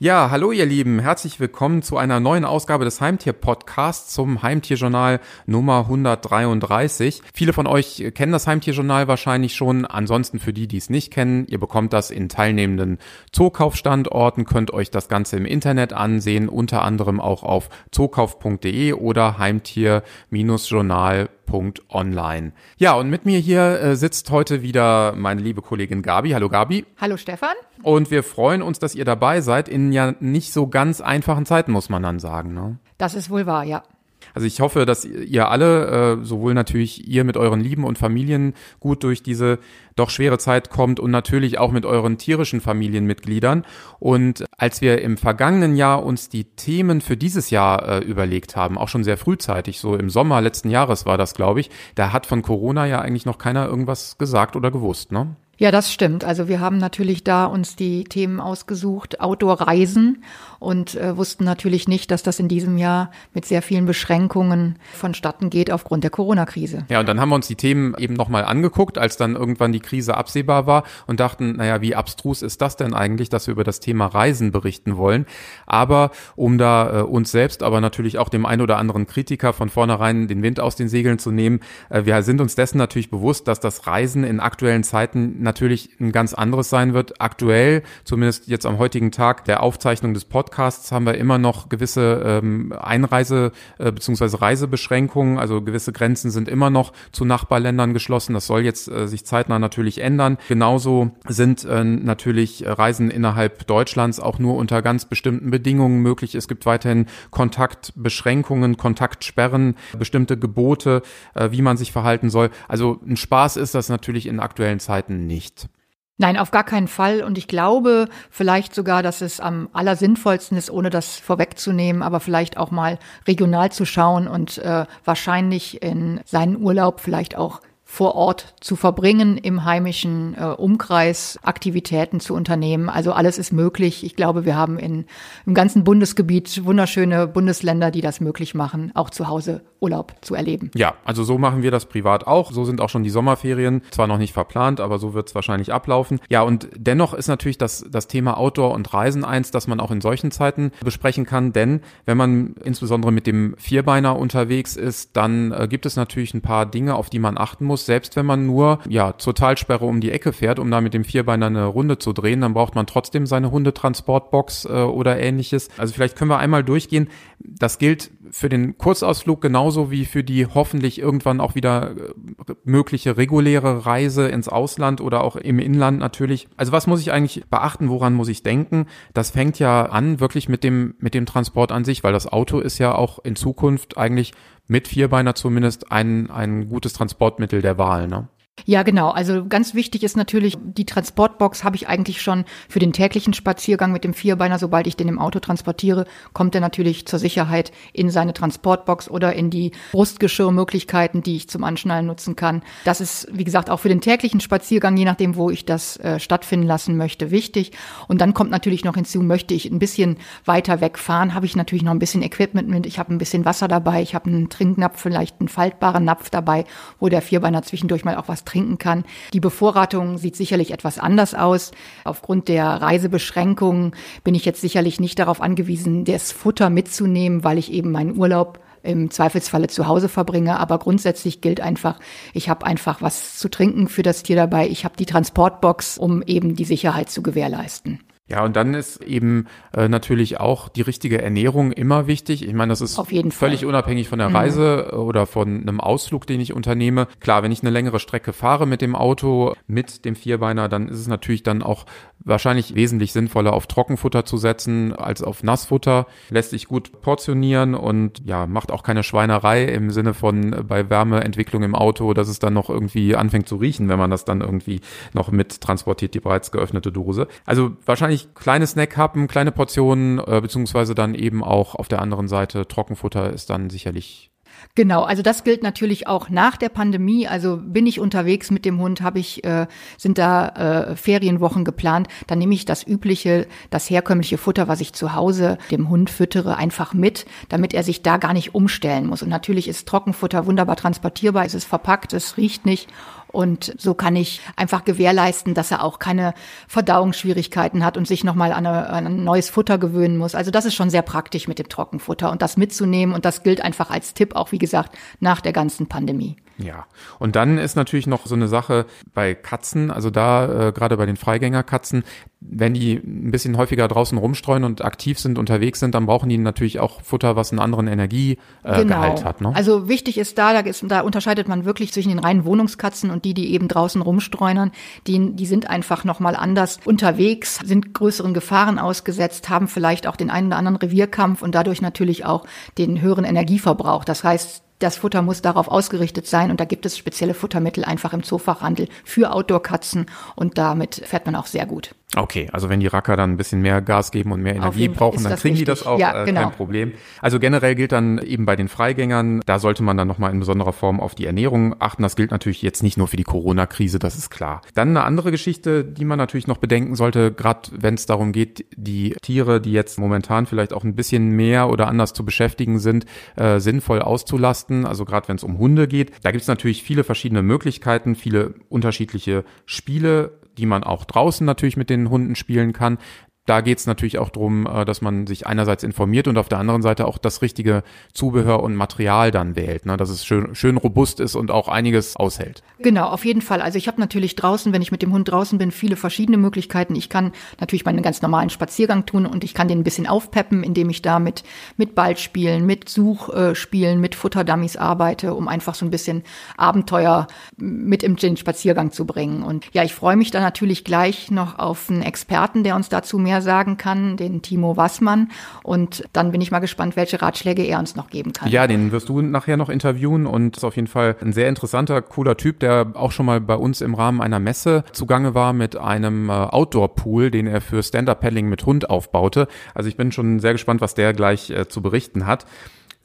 Ja, hallo ihr Lieben, herzlich willkommen zu einer neuen Ausgabe des Heimtier-Podcasts zum Heimtierjournal Nummer 133. Viele von euch kennen das Heimtierjournal wahrscheinlich schon. Ansonsten für die, die es nicht kennen, ihr bekommt das in teilnehmenden Zookaufstandorten, könnt euch das Ganze im Internet ansehen, unter anderem auch auf zookauf.de oder heimtier-journal Online. Ja, und mit mir hier äh, sitzt heute wieder meine liebe Kollegin Gabi. Hallo Gabi. Hallo Stefan. Und wir freuen uns, dass ihr dabei seid in ja nicht so ganz einfachen Zeiten, muss man dann sagen. Ne? Das ist wohl wahr, ja. Also ich hoffe, dass ihr alle, äh, sowohl natürlich ihr mit euren Lieben und Familien gut durch diese doch schwere Zeit kommt und natürlich auch mit euren tierischen Familienmitgliedern. Und als wir im vergangenen Jahr uns die Themen für dieses Jahr äh, überlegt haben, auch schon sehr frühzeitig, so im Sommer letzten Jahres war das, glaube ich, da hat von Corona ja eigentlich noch keiner irgendwas gesagt oder gewusst, ne? Ja, das stimmt. Also wir haben natürlich da uns die Themen ausgesucht, Outdoor-Reisen und äh, wussten natürlich nicht, dass das in diesem Jahr mit sehr vielen Beschränkungen vonstatten geht aufgrund der Corona-Krise. Ja, und dann haben wir uns die Themen eben nochmal angeguckt, als dann irgendwann die Krise absehbar war und dachten, naja, wie abstrus ist das denn eigentlich, dass wir über das Thema Reisen berichten wollen. Aber um da äh, uns selbst, aber natürlich auch dem ein oder anderen Kritiker von vornherein den Wind aus den Segeln zu nehmen, äh, wir sind uns dessen natürlich bewusst, dass das Reisen in aktuellen Zeiten natürlich ein ganz anderes sein wird. Aktuell, zumindest jetzt am heutigen Tag der Aufzeichnung des Podcasts, haben wir immer noch gewisse ähm, Einreise- äh, bzw. Reisebeschränkungen, also gewisse Grenzen sind immer noch zu Nachbarländern geschlossen. Das soll jetzt äh, sich zeitnah natürlich ändern. Genauso sind äh, natürlich Reisen innerhalb Deutschlands auch nur unter ganz bestimmten Bedingungen möglich. Es gibt weiterhin Kontaktbeschränkungen, Kontaktsperren, bestimmte Gebote, äh, wie man sich verhalten soll. Also ein Spaß ist das natürlich in aktuellen Zeiten nicht. Nein, auf gar keinen Fall. Und ich glaube vielleicht sogar, dass es am allersinnvollsten ist, ohne das vorwegzunehmen, aber vielleicht auch mal regional zu schauen und äh, wahrscheinlich in seinen Urlaub vielleicht auch vor Ort zu verbringen, im heimischen äh, Umkreis Aktivitäten zu unternehmen. Also alles ist möglich. Ich glaube, wir haben in, im ganzen Bundesgebiet wunderschöne Bundesländer, die das möglich machen, auch zu Hause Urlaub zu erleben. Ja, also so machen wir das privat auch. So sind auch schon die Sommerferien. Zwar noch nicht verplant, aber so wird es wahrscheinlich ablaufen. Ja, und dennoch ist natürlich das, das Thema Outdoor und Reisen eins, das man auch in solchen Zeiten besprechen kann. Denn wenn man insbesondere mit dem Vierbeiner unterwegs ist, dann äh, gibt es natürlich ein paar Dinge, auf die man achten muss muss, selbst wenn man nur ja zur Talsperre um die Ecke fährt, um da mit dem Vierbeiner eine Runde zu drehen, dann braucht man trotzdem seine Hundetransportbox äh, oder ähnliches. Also vielleicht können wir einmal durchgehen. Das gilt für den Kurzausflug genauso wie für die hoffentlich irgendwann auch wieder äh, mögliche reguläre Reise ins Ausland oder auch im Inland natürlich. Also was muss ich eigentlich beachten? Woran muss ich denken? Das fängt ja an wirklich mit dem, mit dem Transport an sich, weil das Auto ist ja auch in Zukunft eigentlich mit Vierbeiner zumindest ein, ein gutes Transportmittel der Wahl. Ne? Ja, genau. Also ganz wichtig ist natürlich, die Transportbox habe ich eigentlich schon für den täglichen Spaziergang mit dem Vierbeiner. Sobald ich den im Auto transportiere, kommt er natürlich zur Sicherheit in seine Transportbox oder in die Brustgeschirrmöglichkeiten, die ich zum Anschnallen nutzen kann. Das ist, wie gesagt, auch für den täglichen Spaziergang, je nachdem, wo ich das äh, stattfinden lassen möchte, wichtig. Und dann kommt natürlich noch hinzu, möchte ich ein bisschen weiter wegfahren, habe ich natürlich noch ein bisschen Equipment mit. Ich habe ein bisschen Wasser dabei, ich habe einen Trinknapf, vielleicht einen faltbaren Napf dabei, wo der Vierbeiner zwischendurch mal auch was trinken kann. Die Bevorratung sieht sicherlich etwas anders aus. Aufgrund der Reisebeschränkungen bin ich jetzt sicherlich nicht darauf angewiesen, das Futter mitzunehmen, weil ich eben meinen Urlaub im Zweifelsfalle zu Hause verbringe. Aber grundsätzlich gilt einfach, ich habe einfach was zu trinken für das Tier dabei. Ich habe die Transportbox, um eben die Sicherheit zu gewährleisten. Ja, und dann ist eben äh, natürlich auch die richtige Ernährung immer wichtig. Ich meine, das ist völlig Fall. unabhängig von der mhm. Reise mhm. oder von einem Ausflug, den ich unternehme. Klar, wenn ich eine längere Strecke fahre mit dem Auto, mit dem Vierbeiner, dann ist es natürlich dann auch wahrscheinlich wesentlich sinnvoller, auf Trockenfutter zu setzen als auf Nassfutter. Lässt sich gut portionieren und ja, macht auch keine Schweinerei im Sinne von äh, bei Wärmeentwicklung im Auto, dass es dann noch irgendwie anfängt zu riechen, wenn man das dann irgendwie noch mit transportiert, die bereits geöffnete Dose. Also wahrscheinlich ich kleine Snackhappen, kleine Portionen, äh, beziehungsweise dann eben auch auf der anderen Seite Trockenfutter ist dann sicherlich Genau, also das gilt natürlich auch nach der Pandemie. Also bin ich unterwegs mit dem Hund, habe ich, äh, sind da äh, Ferienwochen geplant, dann nehme ich das übliche, das herkömmliche Futter, was ich zu Hause dem Hund füttere, einfach mit, damit er sich da gar nicht umstellen muss. Und natürlich ist Trockenfutter wunderbar transportierbar, es ist verpackt, es riecht nicht Und so kann ich einfach gewährleisten, dass er auch keine Verdauungsschwierigkeiten hat und sich nochmal an, an ein neues Futter gewöhnen muss. Also das ist schon sehr praktisch mit dem Trockenfutter und das mitzunehmen. Und das gilt einfach als Tipp, auch wie gesagt, nach der ganzen Pandemie. Ja, und dann ist natürlich noch so eine Sache bei Katzen, also da äh, gerade bei den Freigängerkatzen, wenn die ein bisschen häufiger draußen rumstreuen und aktiv sind, unterwegs sind, dann brauchen die natürlich auch Futter, was einen anderen Energiegehalt äh, genau. hat. Ne? Also wichtig ist da, da, ist, da unterscheidet man wirklich zwischen den reinen Wohnungskatzen und die, die eben draußen rumstreunern. Die, die sind einfach nochmal anders unterwegs, sind größeren Gefahren ausgesetzt, haben vielleicht auch den einen oder anderen Revierkampf und dadurch natürlich auch den höheren Energieverbrauch. Das heißt, das Futter muss darauf ausgerichtet sein und da gibt es spezielle Futtermittel einfach im Zoofachhandel für Outdoor-Katzen und damit fährt man auch sehr gut. Okay, also wenn die Racker dann ein bisschen mehr Gas geben und mehr Energie brauchen, dann kriegen richtig. die das auch, ja, äh, genau. kein Problem. Also generell gilt dann eben bei den Freigängern, da sollte man dann nochmal in besonderer Form auf die Ernährung achten. Das gilt natürlich jetzt nicht nur für die Corona-Krise, das ist klar. Dann eine andere Geschichte, die man natürlich noch bedenken sollte, gerade wenn es darum geht, die Tiere, die jetzt momentan vielleicht auch ein bisschen mehr oder anders zu beschäftigen sind, äh, sinnvoll auszulasten. Also gerade wenn es um Hunde geht, da gibt es natürlich viele verschiedene Möglichkeiten, viele unterschiedliche Spiele die man auch draußen natürlich mit den Hunden spielen kann da geht es natürlich auch darum, äh, dass man sich einerseits informiert und auf der anderen Seite auch das richtige Zubehör und Material dann wählt, ne? dass es schön, schön robust ist und auch einiges aushält. Genau, auf jeden Fall. Also ich habe natürlich draußen, wenn ich mit dem Hund draußen bin, viele verschiedene Möglichkeiten. Ich kann natürlich meinen ganz normalen Spaziergang tun und ich kann den ein bisschen aufpeppen, indem ich da mit, mit Ballspielen, mit Suchspielen, mit Futterdummies arbeite, um einfach so ein bisschen Abenteuer mit im Spaziergang zu bringen. Und ja, ich freue mich da natürlich gleich noch auf einen Experten, der uns dazu mehr sagen kann, den Timo Wassmann. Und dann bin ich mal gespannt, welche Ratschläge er uns noch geben kann. Ja, den wirst du nachher noch interviewen und ist auf jeden Fall ein sehr interessanter, cooler Typ, der auch schon mal bei uns im Rahmen einer Messe zugange war mit einem äh, Outdoor-Pool, den er für Stand-Up-Paddling mit Hund aufbaute. Also ich bin schon sehr gespannt, was der gleich äh, zu berichten hat.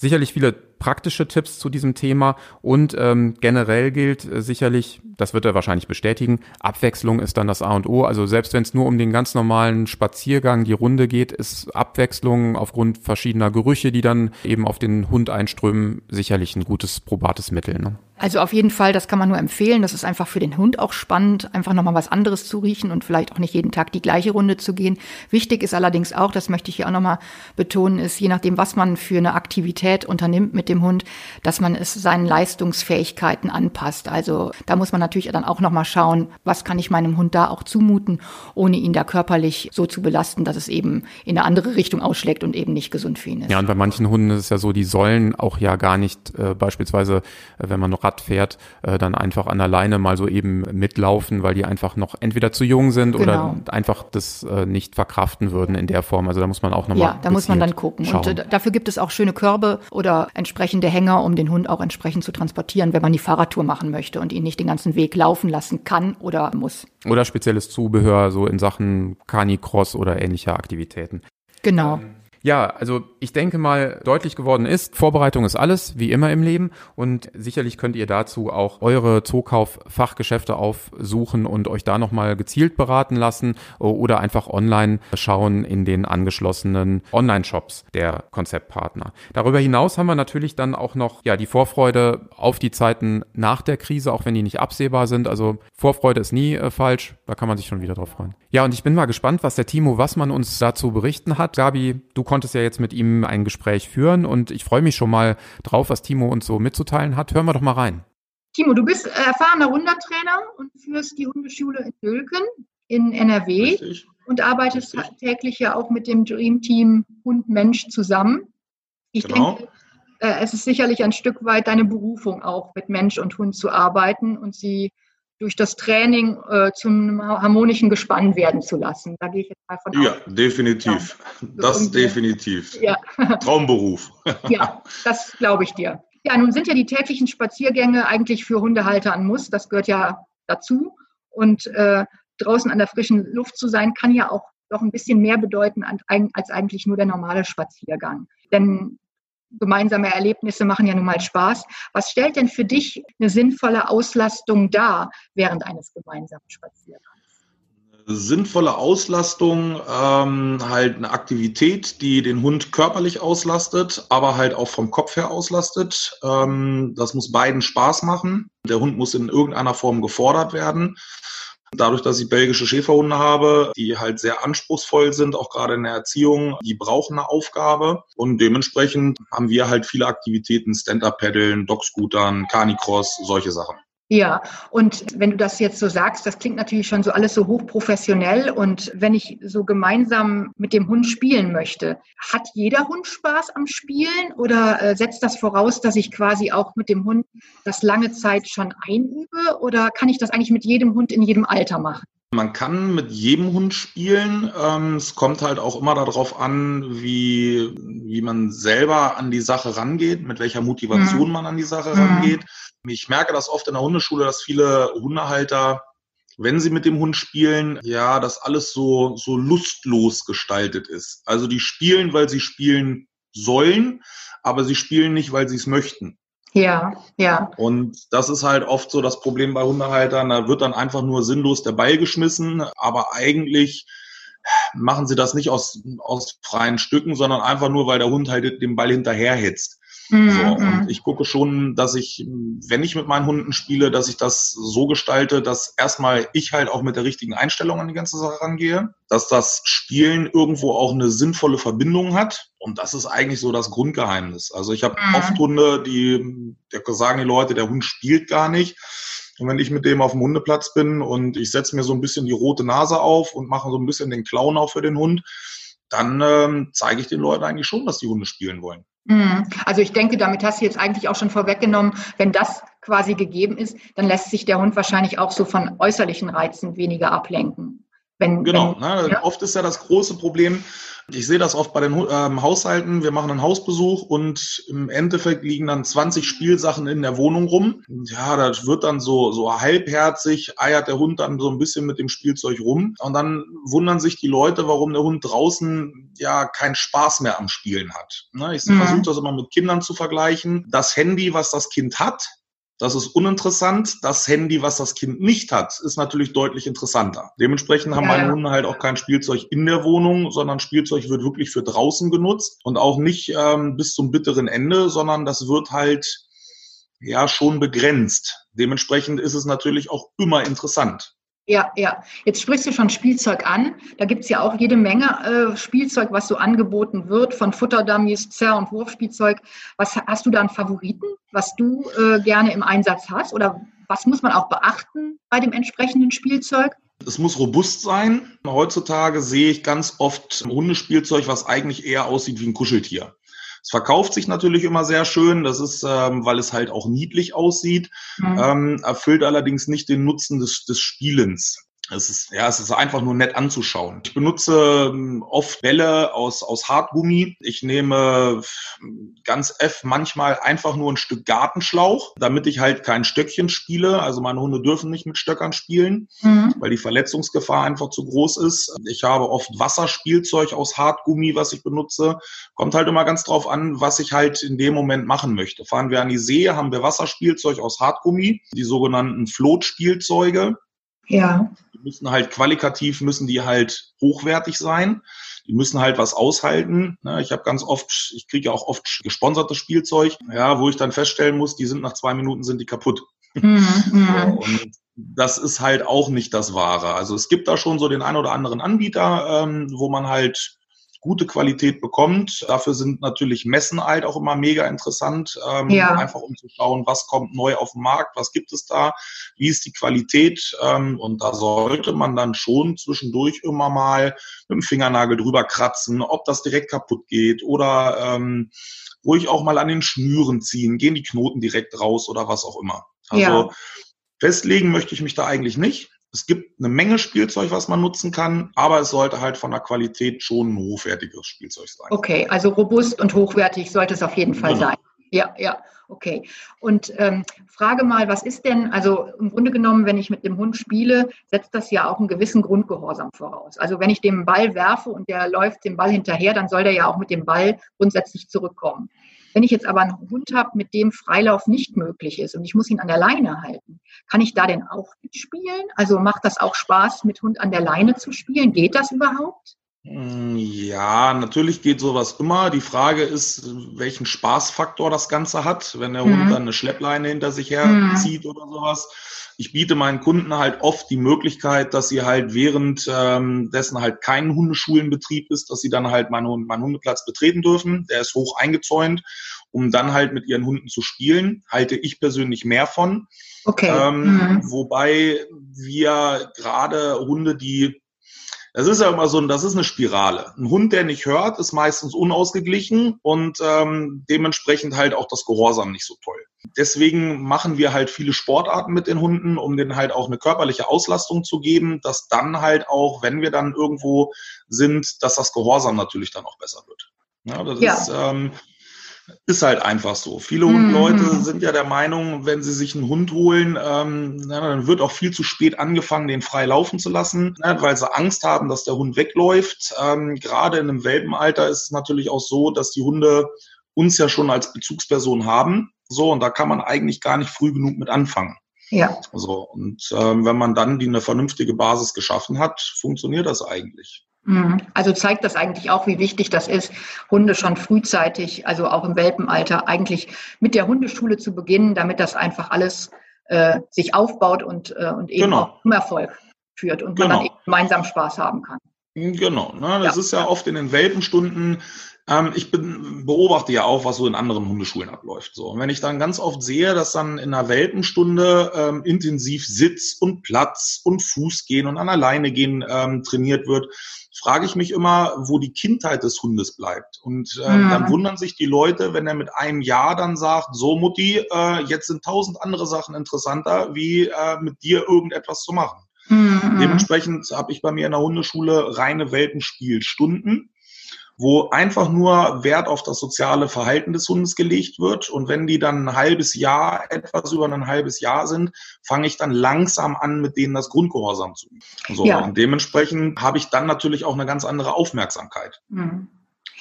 Sicherlich viele praktische Tipps zu diesem Thema und ähm, generell gilt äh, sicherlich, das wird er wahrscheinlich bestätigen, Abwechslung ist dann das A und O. Also selbst wenn es nur um den ganz normalen Spaziergang, die Runde geht, ist Abwechslung aufgrund verschiedener Gerüche, die dann eben auf den Hund einströmen, sicherlich ein gutes, probates Mittel. Ne? Also auf jeden Fall, das kann man nur empfehlen. Das ist einfach für den Hund auch spannend, einfach nochmal was anderes zu riechen und vielleicht auch nicht jeden Tag die gleiche Runde zu gehen. Wichtig ist allerdings auch, das möchte ich hier auch nochmal betonen, ist, je nachdem, was man für eine Aktivität unternimmt mit dem Hund, dass man es seinen Leistungsfähigkeiten anpasst. Also da muss man natürlich dann auch nochmal schauen, was kann ich meinem Hund da auch zumuten, ohne ihn da körperlich so zu belasten, dass es eben in eine andere Richtung ausschlägt und eben nicht gesund für ihn ist. Ja, und bei manchen Hunden ist es ja so, die sollen auch ja gar nicht äh, beispielsweise, äh, wenn man noch Rad fährt, äh, dann einfach an der Leine mal so eben mitlaufen, weil die einfach noch entweder zu jung sind genau. oder einfach das äh, nicht verkraften würden in der Form. Also da muss man auch nochmal. Ja, da muss man dann gucken. Schauen. Und äh, dafür gibt es auch schöne Körbe oder entsprechende Hänger, um den Hund auch entsprechend zu transportieren, wenn man die Fahrradtour machen möchte und ihn nicht den ganzen Weg laufen lassen kann oder muss. Oder spezielles Zubehör, so in Sachen Canicross oder ähnlicher Aktivitäten. Genau. Ähm, ja, also ich denke mal, deutlich geworden ist, Vorbereitung ist alles, wie immer im Leben. Und sicherlich könnt ihr dazu auch eure Zookauf-Fachgeschäfte aufsuchen und euch da nochmal gezielt beraten lassen oder einfach online schauen in den angeschlossenen Online-Shops der Konzeptpartner. Darüber hinaus haben wir natürlich dann auch noch ja die Vorfreude auf die Zeiten nach der Krise, auch wenn die nicht absehbar sind. Also Vorfreude ist nie äh, falsch, da kann man sich schon wieder drauf freuen. Ja, und ich bin mal gespannt, was der Timo Wassmann uns dazu berichten hat. Gabi, du konntest ja jetzt mit ihm ein Gespräch führen und ich freue mich schon mal drauf, was Timo uns so mitzuteilen hat. Hören wir doch mal rein. Timo, du bist erfahrener Hundetrainer und führst die Hundeschule in Dülken in NRW Richtig. und arbeitest Richtig. täglich ja auch mit dem Dream Team Hund Mensch zusammen. Ich genau. denke, äh, es ist sicherlich ein Stück weit deine Berufung auch mit Mensch und Hund zu arbeiten und sie durch das Training äh, zum harmonischen Gespann werden zu lassen. Da gehe ich jetzt mal von ja, aus. Definitiv. Ja, das definitiv. Ja. Traumberuf. ja, das glaube ich dir. Ja, nun sind ja die täglichen Spaziergänge eigentlich für Hundehalter ein Muss. Das gehört ja dazu. Und äh, draußen an der frischen Luft zu sein, kann ja auch doch ein bisschen mehr bedeuten als eigentlich nur der normale Spaziergang. Denn gemeinsame Erlebnisse machen ja nun mal Spaß. Was stellt denn für dich eine sinnvolle Auslastung dar während eines gemeinsamen Spaziergangs? Sinnvolle Auslastung, ähm, halt eine Aktivität, die den Hund körperlich auslastet, aber halt auch vom Kopf her auslastet. Ähm, das muss beiden Spaß machen. Der Hund muss in irgendeiner Form gefordert werden. Dadurch, dass ich belgische Schäferhunde habe, die halt sehr anspruchsvoll sind, auch gerade in der Erziehung, die brauchen eine Aufgabe. Und dementsprechend haben wir halt viele Aktivitäten, Stand-Up-Paddeln, Dog-Scootern, Canicross, solche Sachen. Ja, und wenn du das jetzt so sagst, das klingt natürlich schon so alles so hochprofessionell. Und wenn ich so gemeinsam mit dem Hund spielen möchte, hat jeder Hund Spaß am Spielen oder äh, setzt das voraus, dass ich quasi auch mit dem Hund das lange Zeit schon einübe? Oder kann ich das eigentlich mit jedem Hund in jedem Alter machen? Man kann mit jedem Hund spielen. Ähm, es kommt halt auch immer darauf an, wie, wie man selber an die Sache rangeht, mit welcher Motivation mhm. man an die Sache mhm. rangeht. Ich merke das oft in der Hundeschule, dass viele Hundehalter, wenn sie mit dem Hund spielen, ja, dass alles so, so lustlos gestaltet ist. Also die spielen, weil sie spielen sollen, aber sie spielen nicht, weil sie es möchten. Ja, ja. Und das ist halt oft so das Problem bei Hundehaltern. Da wird dann einfach nur sinnlos der Ball geschmissen, aber eigentlich machen sie das nicht aus, aus freien Stücken, sondern einfach nur, weil der Hund halt den Ball hinterherhetzt. Mhm. So, und ich gucke schon, dass ich, wenn ich mit meinen Hunden spiele, dass ich das so gestalte, dass erstmal ich halt auch mit der richtigen Einstellung an die ganze Sache rangehe, dass das Spielen irgendwo auch eine sinnvolle Verbindung hat. Und das ist eigentlich so das Grundgeheimnis. Also ich habe mhm. oft Hunde, die, die sagen die Leute, der Hund spielt gar nicht. Und wenn ich mit dem auf dem Hundeplatz bin und ich setze mir so ein bisschen die rote Nase auf und mache so ein bisschen den Clown auf für den Hund, dann ähm, zeige ich den Leuten eigentlich schon, dass die Hunde spielen wollen. Mhm. Also ich denke, damit hast du jetzt eigentlich auch schon vorweggenommen, wenn das quasi gegeben ist, dann lässt sich der Hund wahrscheinlich auch so von äußerlichen Reizen weniger ablenken. Wenn, genau, wenn, ne? ja? oft ist ja das große Problem, ich sehe das oft bei den ähm, Haushalten, wir machen einen Hausbesuch und im Endeffekt liegen dann 20 Spielsachen in der Wohnung rum. Ja, das wird dann so, so halbherzig, eiert der Hund dann so ein bisschen mit dem Spielzeug rum. Und dann wundern sich die Leute, warum der Hund draußen ja keinen Spaß mehr am Spielen hat. Ne? Ich mhm. versuche das immer mit Kindern zu vergleichen. Das Handy, was das Kind hat, das ist uninteressant. Das Handy, was das Kind nicht hat, ist natürlich deutlich interessanter. Dementsprechend haben ja, meine Hunde halt auch kein Spielzeug in der Wohnung, sondern Spielzeug wird wirklich für draußen genutzt und auch nicht ähm, bis zum bitteren Ende, sondern das wird halt ja schon begrenzt. Dementsprechend ist es natürlich auch immer interessant. Ja, ja. Jetzt sprichst du schon Spielzeug an. Da gibt's ja auch jede Menge äh, Spielzeug, was so angeboten wird, von Futterdummies, Zerr- und Wurfspielzeug. Was hast du da einen Favoriten, was du äh, gerne im Einsatz hast? Oder was muss man auch beachten bei dem entsprechenden Spielzeug? Es muss robust sein. Heutzutage sehe ich ganz oft Hundespielzeug, was eigentlich eher aussieht wie ein Kuscheltier. Es verkauft sich natürlich immer sehr schön, das ist, ähm, weil es halt auch niedlich aussieht, mhm. ähm, erfüllt allerdings nicht den Nutzen des, des Spielens. Es ist, ja, es ist einfach nur nett anzuschauen. Ich benutze ähm, oft Bälle aus, aus Hartgummi. Ich nehme ganz F manchmal einfach nur ein Stück Gartenschlauch, damit ich halt kein Stöckchen spiele. Also meine Hunde dürfen nicht mit Stöckern spielen, mhm. weil die Verletzungsgefahr einfach zu groß ist. Ich habe oft Wasserspielzeug aus Hartgummi, was ich benutze. Kommt halt immer ganz drauf an, was ich halt in dem Moment machen möchte. Fahren wir an die See, haben wir Wasserspielzeug aus Hartgummi, die sogenannten Floatspielzeuge. Ja. Die müssen halt qualitativ, müssen die halt hochwertig sein. Die müssen halt was aushalten. Ne? Ich habe ganz oft, ich kriege ja auch oft gesponsertes Spielzeug, ja, wo ich dann feststellen muss, die sind nach zwei Minuten sind die kaputt. Mhm, mhm. und das ist halt auch nicht das Wahre. Also es gibt da schon so den ein oder anderen Anbieter, ähm, wo man halt gute Qualität bekommt. Dafür sind natürlich Messen halt auch immer mega interessant, ähm, ja. einfach um zu schauen, was kommt neu auf den Markt, was gibt es da, wie ist die Qualität. Ähm, und da sollte man dann schon zwischendurch immer mal mit dem Fingernagel drüber kratzen, ob das direkt kaputt geht oder ähm, ruhig auch mal an den Schnüren ziehen, gehen die Knoten direkt raus oder was auch immer. Also ja. festlegen möchte ich mich da eigentlich nicht. Es gibt eine Menge Spielzeug, was man nutzen kann, aber es sollte halt von der Qualität schon ein hochwertiges Spielzeug sein. Okay, also robust und hochwertig sollte es auf jeden Fall genau. sein. Ja, ja, okay. Und ähm, frage mal, was ist denn, also im Grunde genommen, wenn ich mit dem Hund spiele, setzt das ja auch einen gewissen Grundgehorsam voraus. Also wenn ich dem Ball werfe und der läuft dem Ball hinterher, dann soll der ja auch mit dem Ball grundsätzlich zurückkommen. Wenn ich jetzt aber einen Hund habe, mit dem Freilauf nicht möglich ist und ich muss ihn an der Leine halten, kann ich da denn auch mitspielen? Also macht das auch Spaß, mit Hund an der Leine zu spielen? Geht das überhaupt? Hm, ja, natürlich geht sowas immer. Die Frage ist, welchen Spaßfaktor das Ganze hat, wenn der mhm. Hund dann eine Schleppleine hinter sich herzieht mhm. oder sowas. Ich biete meinen Kunden halt oft die Möglichkeit, dass sie halt während ähm, dessen halt kein Hundeschulenbetrieb ist, dass sie dann halt meinen, meinen Hundeplatz betreten dürfen. Der ist hoch eingezäunt, um dann halt mit ihren Hunden zu spielen. Halte ich persönlich mehr von. Okay. Ähm, mhm. Wobei wir gerade Hunde, die das ist ja immer so, das ist eine Spirale. Ein Hund, der nicht hört, ist meistens unausgeglichen und ähm, dementsprechend halt auch das Gehorsam nicht so toll. Deswegen machen wir halt viele Sportarten mit den Hunden, um denen halt auch eine körperliche Auslastung zu geben, dass dann halt auch, wenn wir dann irgendwo sind, dass das Gehorsam natürlich dann auch besser wird. Ja, das ja. ist ähm, ist halt einfach so. Viele mhm. Leute sind ja der Meinung, wenn sie sich einen Hund holen, ähm, dann wird auch viel zu spät angefangen, den frei laufen zu lassen, ne, weil sie Angst haben, dass der Hund wegläuft. Ähm, gerade in einem Welpenalter ist es natürlich auch so, dass die Hunde uns ja schon als Bezugsperson haben. So, und da kann man eigentlich gar nicht früh genug mit anfangen. Ja. So, und ähm, wenn man dann die eine vernünftige Basis geschaffen hat, funktioniert das eigentlich. Mhm. Also zeigt das eigentlich auch, wie wichtig das ist, Hunde schon frühzeitig, also auch im Welpenalter, eigentlich mit der Hundeschule zu beginnen, damit das einfach alles äh, sich aufbaut und, äh, und eben genau. auch zum Erfolg führt und genau. man dann eben gemeinsam Spaß haben kann. Genau, ne? das ja. ist ja oft in den Welpenstunden ähm, ich bin, beobachte ja auch, was so in anderen Hundeschulen abläuft. So. Und wenn ich dann ganz oft sehe, dass dann in einer Welpenstunde ähm, intensiv Sitz und Platz und Fuß gehen und an der Leine gehen ähm, trainiert wird, frage ich mich immer, wo die Kindheit des Hundes bleibt. Und äh, mhm. dann wundern sich die Leute, wenn er mit einem Jahr dann sagt, so Mutti, äh, jetzt sind tausend andere Sachen interessanter, wie äh, mit dir irgendetwas zu machen. Mhm. Dementsprechend habe ich bei mir in der Hundeschule reine Welpenspielstunden wo einfach nur Wert auf das soziale Verhalten des Hundes gelegt wird. Und wenn die dann ein halbes Jahr, etwas über ein halbes Jahr sind, fange ich dann langsam an, mit denen das Grundgehorsam zu üben. So, ja. Und dementsprechend habe ich dann natürlich auch eine ganz andere Aufmerksamkeit. Mhm.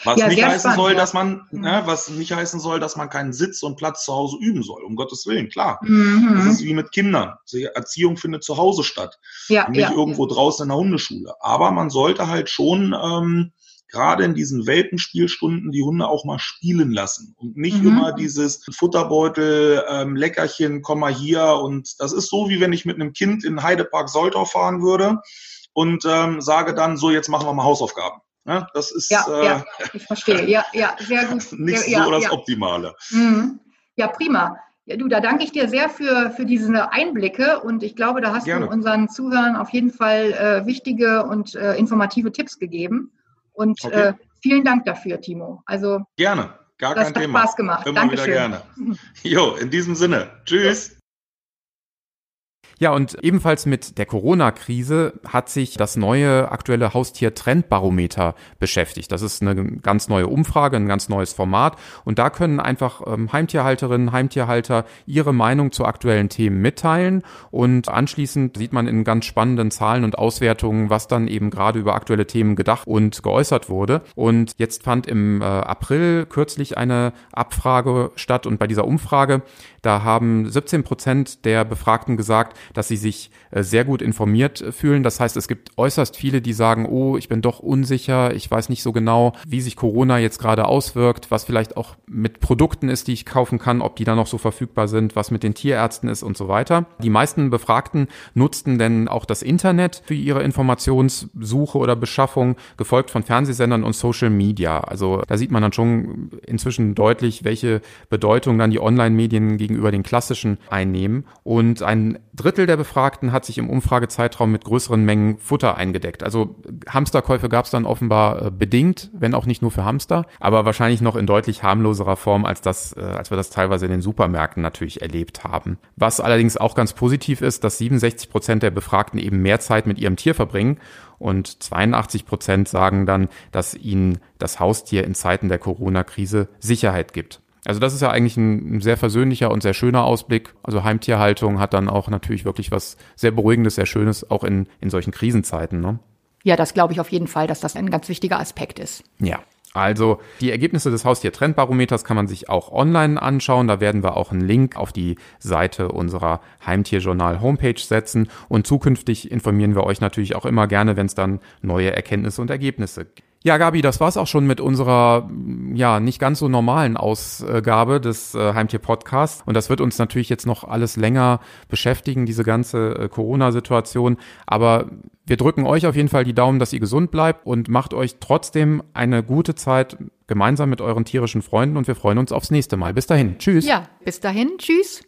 Was ja, nicht heißen spannend, soll, ja. dass man, mhm. ne, was nicht heißen soll, dass man keinen Sitz und Platz zu Hause üben soll. Um Gottes Willen, klar. Mhm. Das ist wie mit Kindern. Die Erziehung findet zu Hause statt. Ja, nicht irgendwo draußen in der Hundeschule. Aber man sollte halt schon ähm, gerade in diesen Welpenspielstunden die Hunde auch mal spielen lassen und nicht mhm. immer dieses Futterbeutel, ähm, Leckerchen, komm mal hier und das ist so, wie wenn ich mit einem Kind in Heidepark Soltau fahren würde und ähm, sage dann, so jetzt machen wir mal Hausaufgaben. Ja, das ist ja, äh, ja, ich verstehe. Ja, ja, sehr gut. Nicht ja, so das ja. Optimale. Mhm. Ja, prima. Ja, du, da danke ich dir sehr für, für diese Einblicke und ich glaube, da hast Gerne. du unseren Zuhörern auf jeden Fall äh, wichtige und äh, informative Tipps gegeben. Und okay. äh, vielen Dank dafür, Timo. Also gerne, gar kein Thema. Spaß gemacht. Immer Dankeschön. wieder gerne. Jo, in diesem Sinne. Tschüss. Ja, und ebenfalls mit der Corona-Krise hat sich das neue aktuelle Haustier-Trendbarometer beschäftigt. Das ist eine ganz neue Umfrage, ein ganz neues Format. Und da können einfach ähm, Heimtierhalterinnen, Heimtierhalter ihre Meinung zu aktuellen Themen mitteilen. Und anschließend sieht man in ganz spannenden Zahlen und Auswertungen, was dann eben gerade über aktuelle Themen gedacht und geäußert wurde. Und jetzt fand im äh, April kürzlich eine Abfrage statt. Und bei dieser Umfrage, da haben 17 Prozent der Befragten gesagt, dass sie sich äh, sehr gut informiert äh, fühlen. Das heißt, es gibt äußerst viele, die sagen, oh, ich bin doch unsicher, ich weiß nicht so genau, wie sich Corona jetzt gerade auswirkt, was vielleicht auch mit Produkten ist, die ich kaufen kann, ob die da noch so verfügbar sind, was mit den Tierärzten ist und so weiter. Die meisten Befragten nutzten denn auch das Internet für ihre Informationssuche oder Beschaffung, gefolgt von Fernsehsendern und Social Media. Also da sieht man dann schon inzwischen deutlich, welche Bedeutung dann die Online-Medien gegenüber den klassischen einnehmen. Und ein Drittel der Befragten hat sich im Umfragezeitraum mit größeren Mengen Futter eingedeckt. Also Hamsterkäufe gab es dann offenbar äh, bedingt, wenn auch nicht nur für Hamster, aber wahrscheinlich noch in deutlich harmloserer Form, als das, äh, als wir das teilweise in den Supermärkten natürlich erlebt haben. Was allerdings auch ganz positiv ist, dass 67 Prozent der Befragten eben mehr Zeit mit ihrem Tier verbringen und 82 Prozent sagen dann, dass ihnen das Haustier in Zeiten der Corona-Krise Sicherheit gibt. Also das ist ja eigentlich ein sehr versöhnlicher und sehr schöner Ausblick. Also Heimtierhaltung hat dann auch natürlich wirklich was sehr Beruhigendes, sehr Schönes, auch in, in solchen Krisenzeiten. Ne? Ja, das glaube ich auf jeden Fall, dass das ein ganz wichtiger Aspekt ist. Ja. Also die Ergebnisse des Haustier-Trendbarometers kann man sich auch online anschauen. Da werden wir auch einen Link auf die Seite unserer Heimtierjournal-Homepage setzen. Und zukünftig informieren wir euch natürlich auch immer gerne, wenn es dann neue Erkenntnisse und Ergebnisse gibt. Ja, Gabi, das war's auch schon mit unserer ja nicht ganz so normalen Ausgabe des äh, Heimtier Podcasts und das wird uns natürlich jetzt noch alles länger beschäftigen, diese ganze äh, Corona-Situation, aber wir drücken euch auf jeden Fall die Daumen, dass ihr gesund bleibt und macht euch trotzdem eine gute Zeit gemeinsam mit euren tierischen Freunden und wir freuen uns aufs nächste Mal. Bis dahin. Tschüss. Ja, bis dahin. Tschüss.